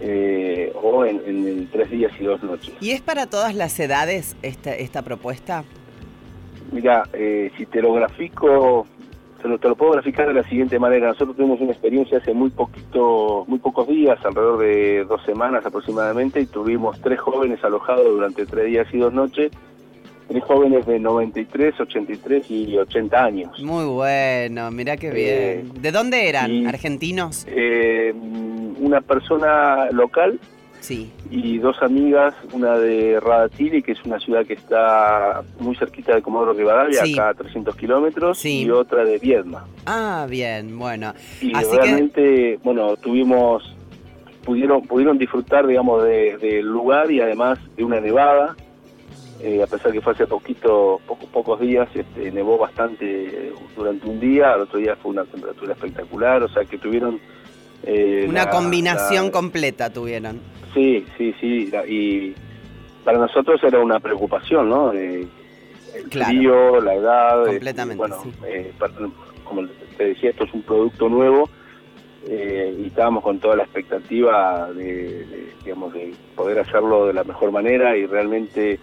S8: eh, o en, en tres días y dos noches.
S1: ¿Y es para todas las edades esta, esta propuesta?
S8: Mira, eh, si te lo grafico, te lo, te lo puedo graficar de la siguiente manera. Nosotros tuvimos una experiencia hace muy poquito, muy pocos días, alrededor de dos semanas aproximadamente, y tuvimos tres jóvenes alojados durante tres días y dos noches. Tres jóvenes de 93, 83 y 80 años.
S1: Muy bueno, mirá qué
S8: Eh,
S1: bien. ¿De dónde eran?
S8: y-
S1: ¿Argentinos?
S8: Eh, una persona local
S1: Sí.
S8: y dos amigas, una de Radatili, que es una ciudad que está muy cerquita de Comodoro Rivadavia,
S1: Sí.
S8: acá a 300 kilómetros,
S1: Sí.
S8: y otra de Viedma.
S1: Ah, bien, bueno.
S8: y
S1: Así que,
S8: realmente bueno tuvimos pudieron pudieron disfrutar digamos de- del lugar y además de una nevada Eh, a pesar que fue hace poquito poco- pocos días este, nevó bastante durante un día al otro día fue una temperatura espectacular o sea que tuvieron eh,
S1: una
S8: la-
S1: combinación
S8: la-
S1: completa tuvieron.
S8: Sí sí sí y para nosotros era una preocupación no Eh, el
S1: Claro.
S8: frío la edad este,
S1: Completamente,
S8: bueno
S1: sí.
S8: eh, como te decía esto es un producto nuevo eh, y estábamos con toda la expectativa de, de, digamos, de poder hacerlo de la mejor manera y realmente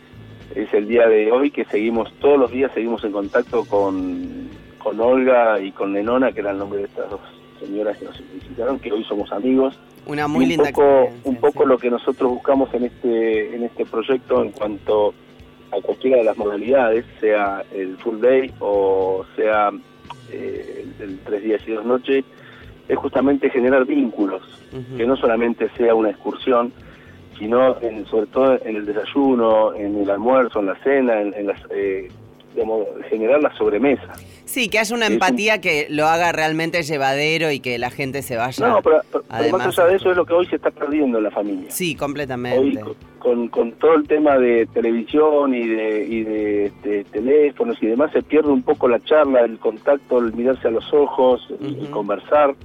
S8: es el día de hoy que seguimos, todos los días seguimos en contacto con, con Olga y con Lenona, que era el nombre de estas dos señoras que nos visitaron, que hoy somos amigos.
S1: Una muy
S8: un
S1: linda
S8: poco, un poco
S1: sí.
S8: lo que nosotros buscamos en este en este proyecto en cuanto a cualquiera de las modalidades, sea el full day o sea eh, el, tres días y dos noches, es justamente generar vínculos, que no solamente sea una excursión, sino en- sobre todo en el desayuno, en el almuerzo, en la cena, en, en las, eh, digamos, generar la sobremesa.
S1: Sí, que haya una
S8: un-
S1: empatía que lo haga realmente llevadero y que la gente se vaya.
S8: No, pero, pero- más allá de eso es lo que hoy se está perdiendo en la familia.
S1: Sí,
S8: Hoy
S1: completamente.
S8: co- con, con todo el tema de televisión y de, y de teléfonos y demás se pierde un poco la charla, el contacto, el mirarse a los ojos, el
S1: Ujú.
S8: conversar.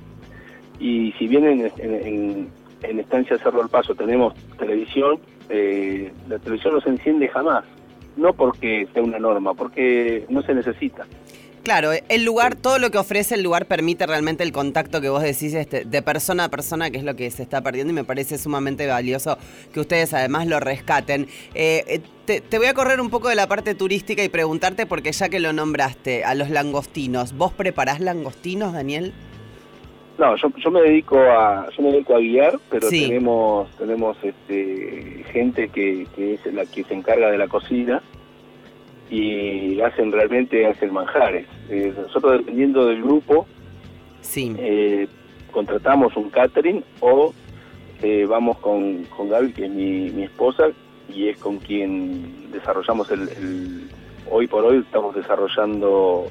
S8: Y si bien en, en, en- en Estancia Cerro del Paso tenemos televisión, eh, la televisión no se enciende jamás. No porque sea una norma, porque no se necesita.
S1: Claro, el lugar, todo lo que ofrece el lugar permite realmente el contacto que vos decís este, de persona a persona, que es lo que se está perdiendo y me parece sumamente valioso que ustedes además lo rescaten. Eh, eh, te, te voy a correr un poco de la parte turística y preguntarte, porque ya que lo nombraste, a los langostinos, ¿vos preparás langostinos, Daniel?
S8: No, yo, yo me dedico a yo me dedico a guiar, pero
S1: Sí.
S8: tenemos tenemos este, gente que, que es la que se encarga de la cocina y hacen realmente hacen manjares. Eh, nosotros dependiendo del grupo
S1: Sí.
S8: eh, contratamos un catering o eh, vamos con, con Gaby, que es mi, mi esposa, y es con quien desarrollamos el, el- Hoy por hoy estamos desarrollando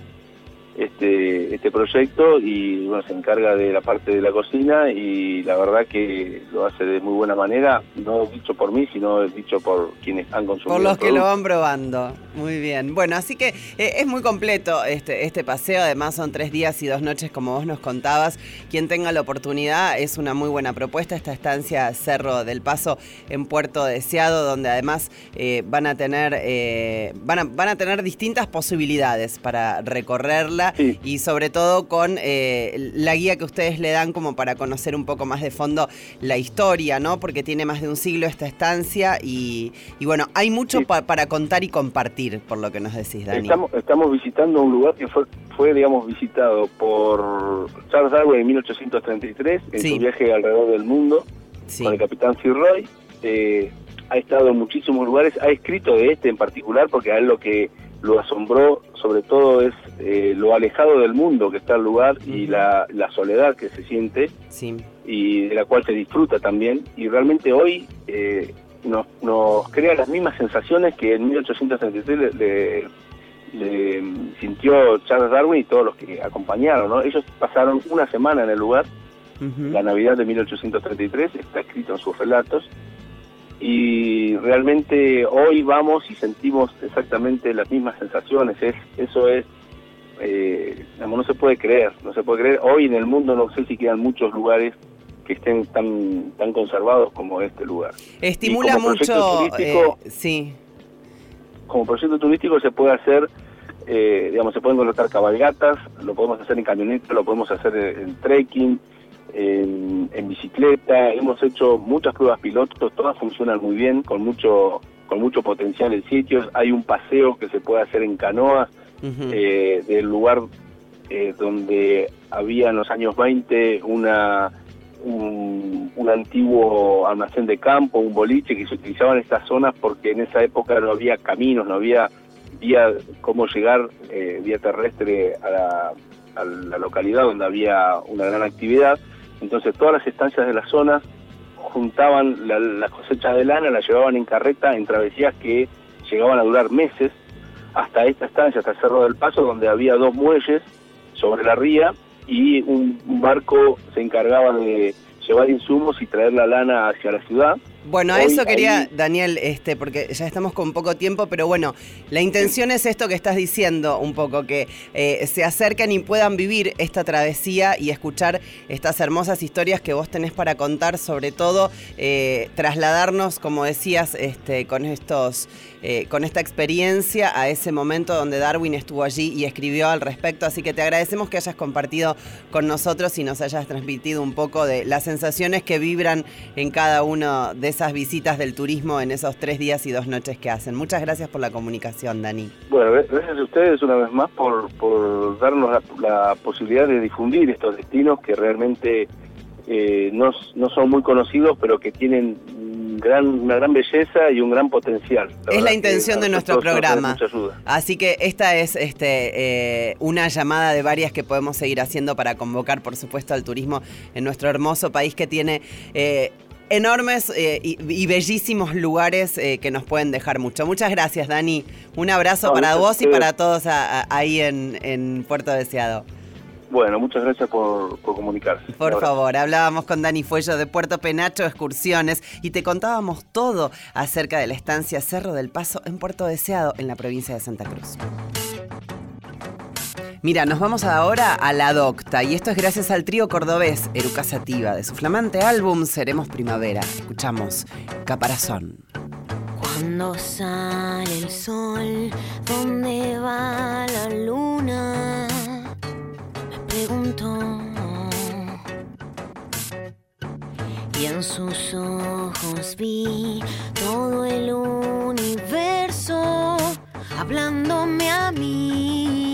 S8: este, este proyecto y bueno, se encarga de la parte de la cocina y la verdad que lo hace de muy buena manera, no dicho por mí, sino dicho por quienes han consumido.
S1: Por los
S8: el
S1: que lo van probando. Muy bien. Bueno, así que eh, es muy completo este, este paseo. Además son tres días y dos noches, como vos nos contabas. Quien tenga la oportunidad, es una muy buena propuesta esta estancia Cerro del Paso en Puerto Deseado, donde además eh, van a tener eh, van, a, van a tener distintas posibilidades para recorrerla
S8: Sí.
S1: y sobre todo con eh, la guía que ustedes le dan como para conocer un poco más de fondo la historia, ¿no? Porque tiene más de un siglo esta estancia y, y bueno, hay mucho
S8: Sí.
S1: pa- para contar y compartir, por lo que nos decís, Dani.
S8: Estamos, estamos visitando un lugar que fue, fue, digamos, visitado por Charles Darwin en 1833 en
S1: Sí.
S8: su viaje alrededor del mundo con el capitán Sir Roy. Eh, ha estado en muchísimos lugares, ha escrito de este en particular porque a él lo que lo asombró sobre todo es eh, lo alejado del mundo que está el lugar y la, la soledad que se siente
S1: Sí.
S8: y de la cual se disfruta también. Y realmente hoy eh, nos, nos crea las mismas sensaciones que en 1833 le, le- le sintió Charles Darwin y todos los que acompañaron. ¿no? Ellos pasaron una semana en el lugar, la Navidad de 1833, está escrito en sus relatos. Y realmente hoy vamos y sentimos exactamente las mismas sensaciones. Es, eso es, eh, digamos, no se puede creer, no se puede creer. Hoy en el mundo no sé si quedan muchos lugares que estén tan tan conservados como este lugar.
S1: Estimula mucho. eh, sí.
S8: Como proyecto turístico se puede hacer, eh, digamos, se pueden contratar cabalgatas, lo podemos hacer en camioneta, lo podemos hacer en, en trekking, en, en bicicleta. Hemos hecho muchas pruebas pilotos, todas funcionan muy bien, con mucho con mucho potencial en sitios. Hay un paseo que se puede hacer en canoas
S1: Ujú.
S8: eh, del lugar eh, donde había en los años 20 una un, un antiguo almacén de campo, un boliche que se utilizaba en estas zonas porque en esa época no había caminos, no había vía cómo llegar eh, vía terrestre a la, a la localidad donde había una gran actividad. Entonces todas las estancias de las zonas juntaban la, la cosecha de lana, la llevaban en carreta en travesías que llegaban a durar meses hasta esta estancia, hasta el Cerro del Paso, donde había dos muelles sobre la ría y un barco se encargaba de llevar insumos y traer la lana hacia la ciudad.
S1: Bueno, a eso quería,
S8: ahí-
S1: Daniel, este, porque ya estamos con poco tiempo, pero bueno, la intención es esto que estás diciendo un poco, que eh, se acerquen y puedan vivir esta travesía y escuchar estas hermosas historias que vos tenés para contar, sobre todo eh, trasladarnos, como decías, este, con estos, eh, con esta experiencia a ese momento donde Darwin estuvo allí y escribió al respecto. Así que te agradecemos que hayas compartido con nosotros y nos hayas transmitido un poco de las sensaciones que vibran en cada una de esas visitas del turismo en esos tres días y dos noches que hacen. Muchas gracias por la comunicación, Dani.
S8: Bueno, gracias a ustedes una vez más por, por darnos la, la posibilidad de difundir estos destinos que realmente eh, no, no son muy conocidos, pero que tienen gran, una gran belleza y un gran potencial.
S1: Es la intención de nuestro programa. Así que esta es este, eh, una llamada de varias que podemos seguir haciendo para convocar, por supuesto, al turismo en nuestro hermoso país que tiene eh, enormes eh, y, y bellísimos lugares eh, que nos pueden dejar mucho. Muchas gracias, Dani. Un abrazo
S8: No,
S1: para vos y para todos a- a- ahí en, en Puerto Deseado.
S8: Bueno, muchas gracias por, por comunicarse.
S1: Por favor, hablábamos con Dani Fuello de Puerto Penacho Excursiones y te contábamos todo acerca de la estancia Cerro del Paso en Puerto Deseado, en la provincia de Santa Cruz. Mira, nos vamos ahora a La Docta y esto es gracias al trío cordobés Eruca Sativa de su flamante álbum Seremos Primavera. Escuchamos Caparazón.
S9: Cuando sale el sol, ¿dónde va la luna? Me pregunto. Y en sus ojos vi todo el universo hablándome a mí.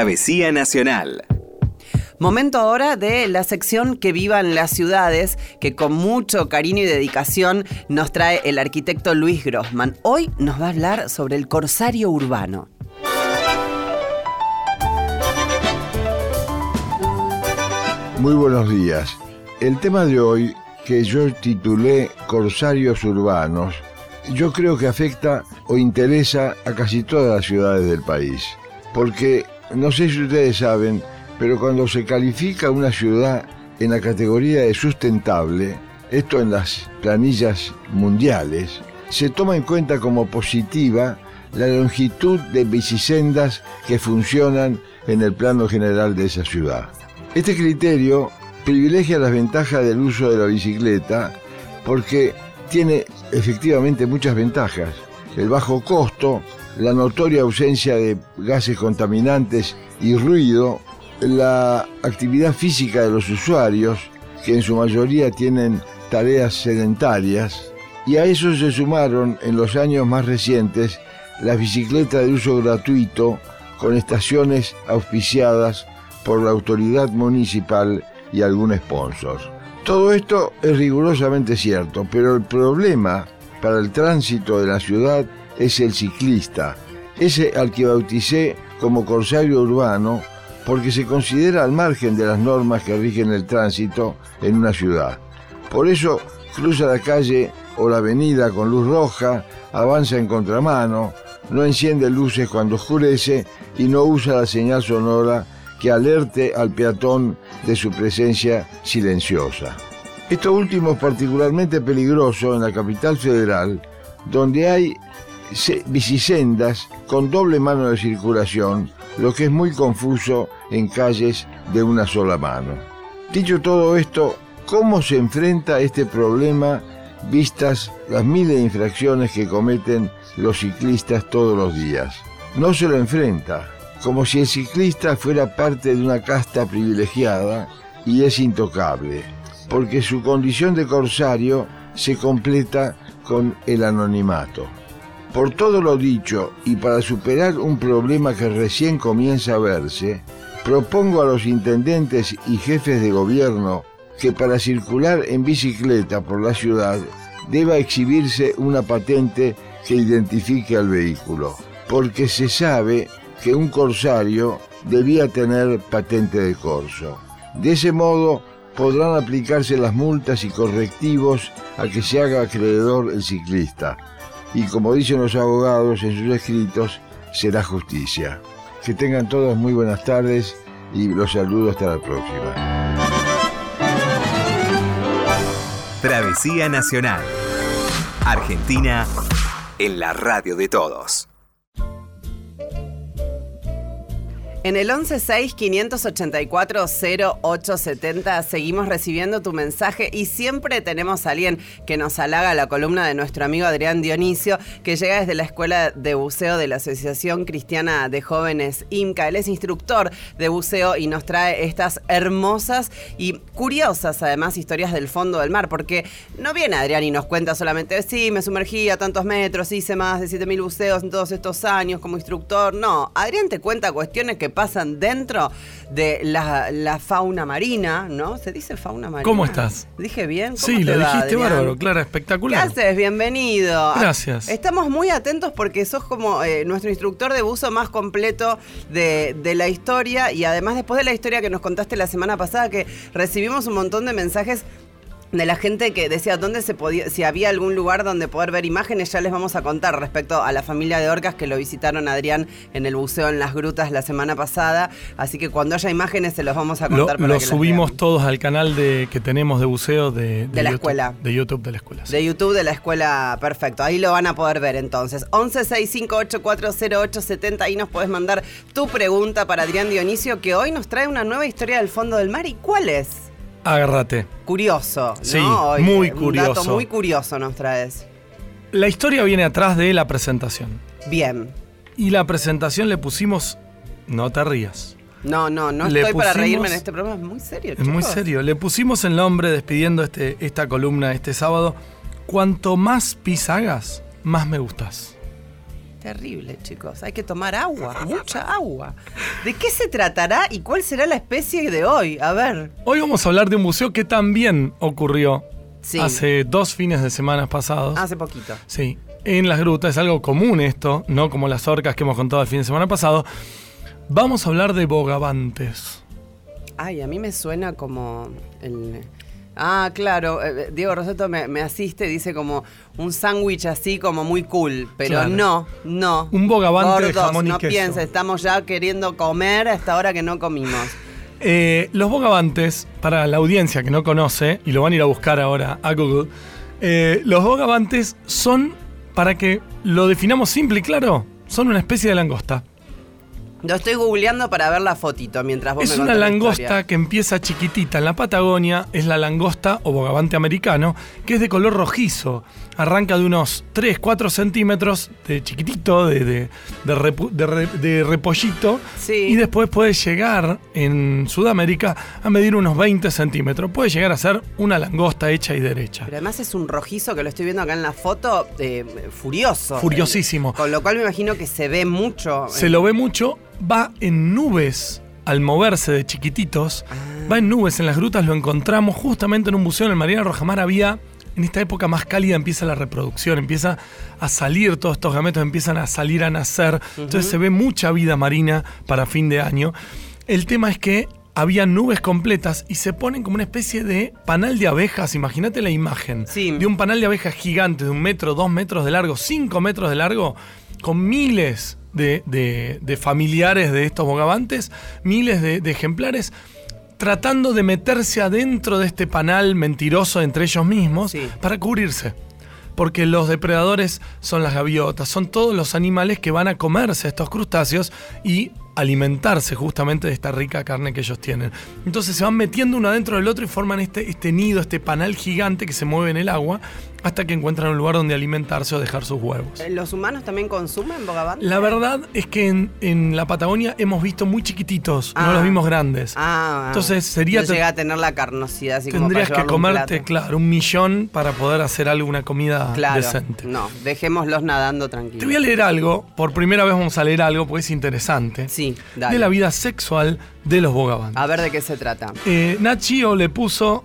S2: Travesía Nacional.
S1: Momento ahora de la sección que vivan las ciudades, que con mucho cariño y dedicación nos trae el arquitecto Luis Grossman. Hoy nos va a hablar sobre el corsario urbano.
S10: Muy buenos días. El tema de hoy, que yo titulé Corsarios Urbanos, yo creo que afecta o interesa a casi todas las ciudades del país. Porque, no sé si ustedes saben, pero cuando se califica una ciudad en la categoría de sustentable, esto en las planillas mundiales, se toma en cuenta como positiva la longitud de bicisendas que funcionan en el plano general de esa ciudad. Este criterio privilegia las ventajas del uso de la bicicleta porque tiene efectivamente muchas ventajas. El bajo costo, la notoria ausencia de gases contaminantes y ruido, la actividad física de los usuarios que en su mayoría tienen tareas sedentarias, y a eso se sumaron en los años más recientes las bicicletas de uso gratuito con estaciones auspiciadas por la autoridad municipal y algún sponsor. Todo esto es rigurosamente cierto, pero el problema para el tránsito de la ciudad es el ciclista, ese al que bauticé como corsario urbano porque se considera al margen de las normas que rigen el tránsito en una ciudad. Por eso cruza la calle o la avenida con luz roja, avanza en contramano, no enciende luces cuando oscurece y no usa la señal sonora que alerte al peatón de su presencia silenciosa. Esto último es particularmente peligroso en la capital federal, donde hay bicisendas con doble mano de circulación, lo que es muy confuso en calles de una sola mano. Dicho todo esto, ¿cómo se enfrenta este problema vistas las miles de infracciones que cometen los ciclistas todos los días? No se lo enfrenta, como si el ciclista fuera parte de una casta privilegiada y es intocable, porque su condición de corsario se completa con el anonimato. Por todo lo dicho y para superar un problema que recién comienza a verse, propongo a los intendentes y jefes de gobierno que para circular en bicicleta por la ciudad deba exhibirse una patente que identifique al vehículo, porque se sabe que un corsario debía tener patente de corso. De ese modo podrán aplicarse las multas y correctivos a que se haga acreedor el ciclista. Y como dicen los abogados en sus escritos, será justicia. Que tengan todos muy buenas tardes y los saludo hasta la próxima.
S2: Travesía Nacional. Argentina en la radio de todos.
S1: En el 116-584-0870 seguimos recibiendo tu mensaje y siempre tenemos a alguien que nos halaga la columna de nuestro amigo Adrián Dionisio, que llega desde la Escuela de Buceo de la Asociación Cristiana de Jóvenes IMCA. Él es instructor de buceo y nos trae estas hermosas y curiosas, además, historias del fondo del mar, porque no viene Adrián y nos cuenta solamente, sí, me sumergí a tantos metros, hice más de 7.000 buceos en todos estos años como instructor. No, Adrián te cuenta cuestiones que pasan dentro de la, la fauna marina, ¿no? ¿Se dice fauna marina?
S11: ¿Cómo estás?
S1: ¿Dije bien? ¿Cómo
S11: Sí, lo
S1: va,
S11: dijiste
S1: Adrián?
S11: bárbaro, Clara,
S1: ¿Qué
S11: espectacular.
S1: haces? Bienvenido.
S11: Gracias.
S1: Estamos muy atentos porque sos como eh, nuestro instructor de buzo más completo de, de la historia y además después de la historia que nos contaste la semana pasada que recibimos un montón de mensajes de la gente que decía dónde se podía, si había algún lugar donde poder ver imágenes, ya les vamos a contar respecto a la familia de orcas que lo visitaron Adrián en el buceo en las grutas la semana pasada. Así que cuando haya imágenes se los vamos a
S11: Lo,
S1: contar para
S11: lo
S1: que las
S11: subimos todos al canal de, que tenemos de buceo de,
S1: De la
S11: YouTube,
S1: escuela.
S11: De YouTube de la escuela. sí.
S1: De YouTube de la escuela, perfecto. Ahí lo van a poder ver entonces. 1165840870. Ahí nos puedes mandar tu pregunta para Adrián Dionisio, que hoy nos trae una nueva historia del fondo del mar. ¿Y cuál es?
S11: Agárrate.
S1: Curioso. ¿no?
S11: Sí,
S1: Hoy,
S11: muy
S1: Un
S11: curioso.
S1: dato muy curioso nos traes.
S11: La historia viene atrás de la presentación.
S1: Bien.
S11: Y la presentación le pusimos. No te rías.
S1: No, no, no
S11: Le
S1: estoy para
S11: pusimos-
S1: reírme en este programa. Es muy serio,
S11: Es muy
S1: chicos.
S11: serio. Le pusimos el nombre despidiendo este, esta columna este sábado. Cuanto más pis hagas, más me gustas.
S1: Terrible, chicos. Hay que tomar agua, mucha agua. ¿De qué se tratará y cuál será la especie de hoy? A ver.
S11: Hoy vamos a hablar de un museo que también ocurrió
S1: Sí.
S11: hace dos fines de semana pasados.
S1: Hace poquito.
S11: Sí, en las grutas es algo común esto, no como las orcas que hemos contado el fin de semana pasado. Vamos a hablar de bogavantes.
S1: Ay, a mí me suena como el... Ah, claro, eh, Diego Roseto me, me asiste, dice como un sándwich así como muy cool, pero
S11: Claro.
S1: no, no.
S11: Un bogavante de jamón y
S1: no
S11: queso.
S1: pienses, estamos ya queriendo comer hasta ahora que no comimos.
S11: Eh, los bogavantes, para la audiencia que no conoce, y lo van a ir a buscar ahora a Google, eh, los bogavantes son, para que lo definamos simple y claro, son una especie de langosta.
S1: Lo estoy googleando para ver la fotito mientras vos
S11: Es
S1: me
S11: una
S1: la
S11: langosta que empieza chiquitita en la Patagonia, es la langosta o bogavante americano, que es de color rojizo. Arranca de unos 3, 4 centímetros de chiquitito, de, de, de repu- de re- de repollito, y después puede llegar en Sudamérica a medir unos 20 centímetros. Puede llegar a ser una langosta hecha y derecha.
S1: Pero además es un rojizo que lo estoy viendo acá en la foto, eh, furioso.
S11: Furiosísimo.
S1: Con lo cual me imagino que se ve mucho.
S11: Se lo ve mucho, va en nubes al moverse de chiquititos, va en nubes en las grutas, lo encontramos justamente en un buceo en el Marina Rojamar. Había, en esta época más cálida empieza la reproducción, empieza a salir todos estos gametos, empiezan a salir a nacer, entonces se ve mucha vida marina para fin de año. El tema es que había nubes completas y se ponen como una especie de panal de abejas. Imagínate la imagen de un panal de abejas gigante de un metro, dos metros de largo, cinco metros de largo, con miles de, de- de familiares de estos bogavantes, miles de, de ejemplares, tratando de meterse adentro de este panal mentiroso entre ellos mismos para cubrirse. Porque los depredadores son las gaviotas, son todos los animales que van a comerse estos crustáceos y alimentarse justamente de esta rica carne que ellos tienen. Entonces se van metiendo uno adentro del otro y forman este, este nido, este panal gigante que se mueve en el agua hasta que encuentran un lugar donde alimentarse o dejar sus huevos.
S1: Eh, ¿Los humanos también consumen bogavante?
S11: La verdad es que en, en la Patagonia hemos visto muy chiquititos, no
S1: Ah.
S11: los vimos grandes.
S1: Ah,
S11: Entonces sería...
S1: No llega a tener la carnosidad así
S11: Tendrías
S1: como para
S11: que
S1: un
S11: comerte, claro, un millón para poder hacer algo, una comida
S1: Claro.
S11: decente.
S1: No, dejémoslos nadando tranquilos.
S11: Te voy a leer algo, por primera vez vamos a leer algo porque es interesante.
S1: Sí, dale.
S11: De la vida sexual de los bogavantes.
S1: A ver de qué se trata.
S11: Eh, Nachio le puso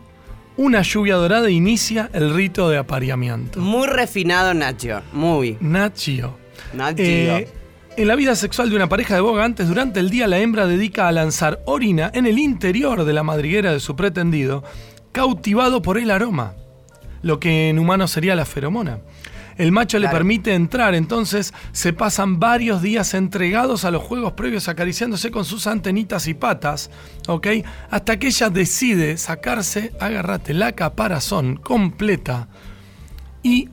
S11: una lluvia dorada inicia el rito de apareamiento.
S1: Muy refinado Nacho, muy.
S11: Nachio.
S1: Nacho.
S11: Eh, en la vida sexual de una pareja de bogantes, durante el día la hembra dedica a lanzar orina en el interior de la madriguera de su pretendido, cautivado por el aroma, lo que en humano sería la feromona. El macho le permite entrar, entonces se pasan varios días entregados a los juegos previos acariciándose con sus antenitas y patas, ¿ok? Hasta que ella decide sacarse, agárrate, la caparazón completa y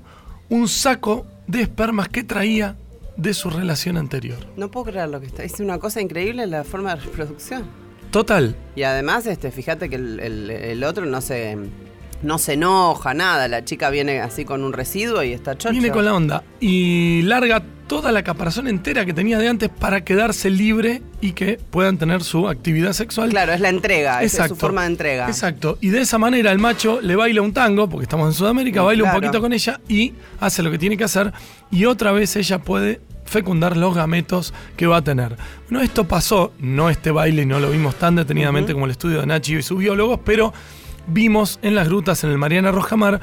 S11: un saco de espermas que traía de su relación anterior.
S1: No puedo creer lo que está. Es una cosa increíble la forma de reproducción.
S11: Total.
S1: Y además, este, fíjate que el, el- el otro no se, no se enoja, nada. La chica viene así con un residuo y está chocho.
S11: Viene con la onda y larga toda la caparazón entera que tenía de antes para quedarse libre y que puedan tener su actividad sexual.
S1: Claro, es la entrega, es- es su
S11: Exacto.
S1: forma de entrega.
S11: Exacto. Y de esa manera el macho le baila un tango, porque estamos en Sudamérica, baila
S1: claro.
S11: un poquito con ella y hace lo que tiene que hacer. Y otra vez ella puede fecundar los gametos que va a tener. Bueno, esto pasó, no este baile, no lo vimos tan detenidamente como el estudio de Nachi y sus biólogos, pero vimos en las grutas en el Mariana Rojamar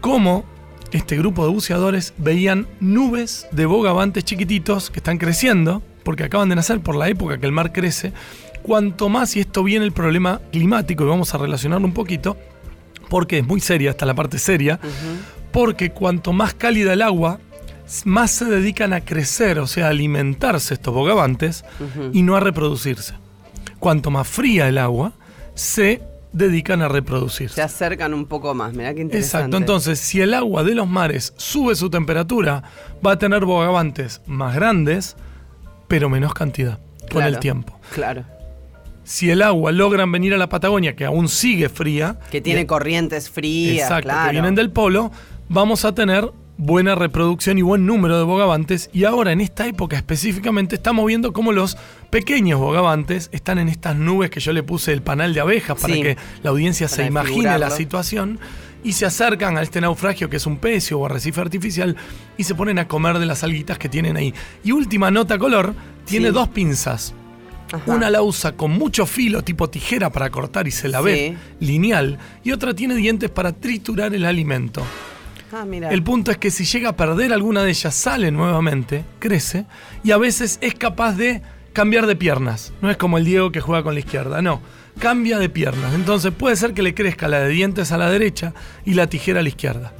S11: cómo este grupo de buceadores veían nubes de bogavantes chiquititos que están creciendo, porque acaban de nacer por la época que el mar crece. Cuanto más, y esto viene el problema climático, y vamos a relacionarlo un poquito, porque es muy seria, hasta la parte seria, porque cuanto más cálida el agua, más se dedican a crecer, o sea, a alimentarse estos bogavantes y no a reproducirse. Cuanto más fría el agua, se dedican a reproducirse.
S1: Se acercan un poco más, mirá qué interesante.
S11: Exacto, entonces si el agua de los mares sube su temperatura, va a tener bogavantes más grandes, pero menos cantidad con
S1: Claro,
S11: el tiempo.
S1: Claro.
S11: Si el agua logran venir a la Patagonia, que aún sigue fría,
S1: Que tiene
S11: y-
S1: corrientes frías,
S11: exacto,
S1: claro.
S11: que vienen del polo, vamos a tener buena reproducción y buen número de bogavantes. Y ahora, en esta época específicamente, estamos viendo cómo los pequeños bogavantes están en estas nubes que yo le puse el panal de abejas para
S1: Sí.
S11: que la audiencia se imagine la situación. Y se acercan a este naufragio que es un pecio o arrecife artificial y se ponen a comer de las alguitas que tienen ahí. Y última nota color, tiene
S1: Sí.
S11: dos pinzas.
S1: Ajá.
S11: Una la usa con mucho filo, tipo tijera para cortar y se la
S1: Sí.
S11: ve lineal. Y otra tiene dientes para triturar el alimento. El punto es que si llega a perder alguna de ellas, sale nuevamente, crece y a veces es capaz de cambiar de piernas. No es como el Diego que juega con la izquierda, no. Cambia de piernas. Entonces puede ser que le crezca la de dientes a la derecha y la tijera a la izquierda.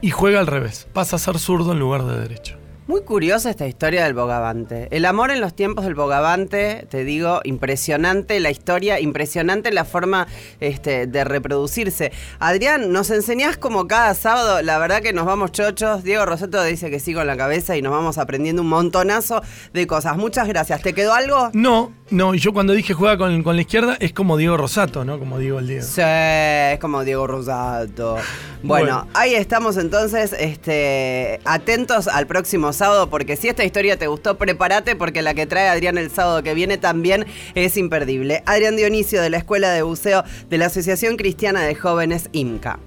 S11: Y juega al revés. Pasa a ser zurdo en lugar de derecho.
S1: Muy curiosa esta historia del bogavante. El amor en los tiempos del bogavante, te digo, impresionante la historia, impresionante la forma este, de reproducirse. Adrián, nos enseñás como cada sábado, la verdad que nos vamos chochos. Diego Roseto dice que sí con la cabeza y nos vamos aprendiendo un montonazo de cosas. Muchas gracias. ¿Te quedó algo?
S11: No, no, y yo cuando dije juega con, con la izquierda es como Diego Rosato, ¿no? Como digo el Diego.
S1: Sí, es como Diego Rosato. Bueno,
S11: Bueno.
S1: ahí estamos entonces, este, atentos al próximo sábado, porque si esta historia te gustó, prepárate, porque la que trae Adrián el sábado que viene también es imperdible. Adrián Dionisio de la Escuela de Buceo de la Asociación Cristiana de Jóvenes IMCA.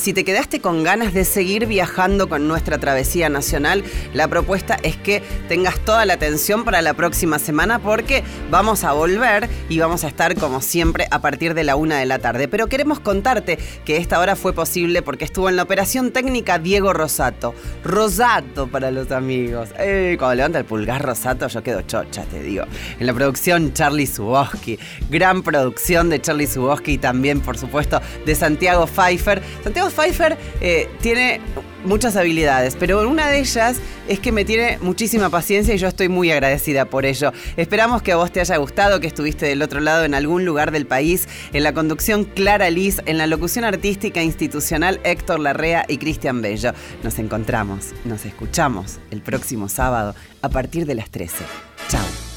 S1: Si te quedaste con ganas de seguir viajando con nuestra travesía nacional, la propuesta es que tengas toda la atención para la próxima semana porque vamos a volver y vamos a estar como siempre a partir de la una de la tarde. Pero queremos contarte que esta hora fue posible porque estuvo en la operación técnica Diego Rosato. Rosato para los amigos. Eh, cuando levanta el pulgar Rosato yo quedo chocha, te digo. En la producción Charlie Suboski. Gran producción de Charlie Suboski y también, por supuesto, de Santiago Pfeiffer. Santiago Pfeiffer eh, tiene muchas habilidades, pero una de ellas es que me tiene muchísima paciencia y yo estoy muy agradecida por ello. Esperamos que a vos te haya gustado, que estuviste del otro lado en algún lugar del país, en la conducción Clara Liz, en la locución artística institucional Héctor Larrea y Cristian Bello. Nos encontramos, nos escuchamos el próximo sábado a partir de las 13. Chao.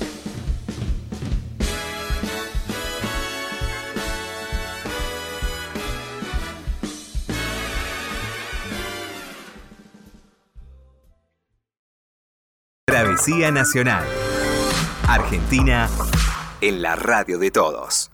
S2: Travesía Nacional. Argentina en la radio de todos.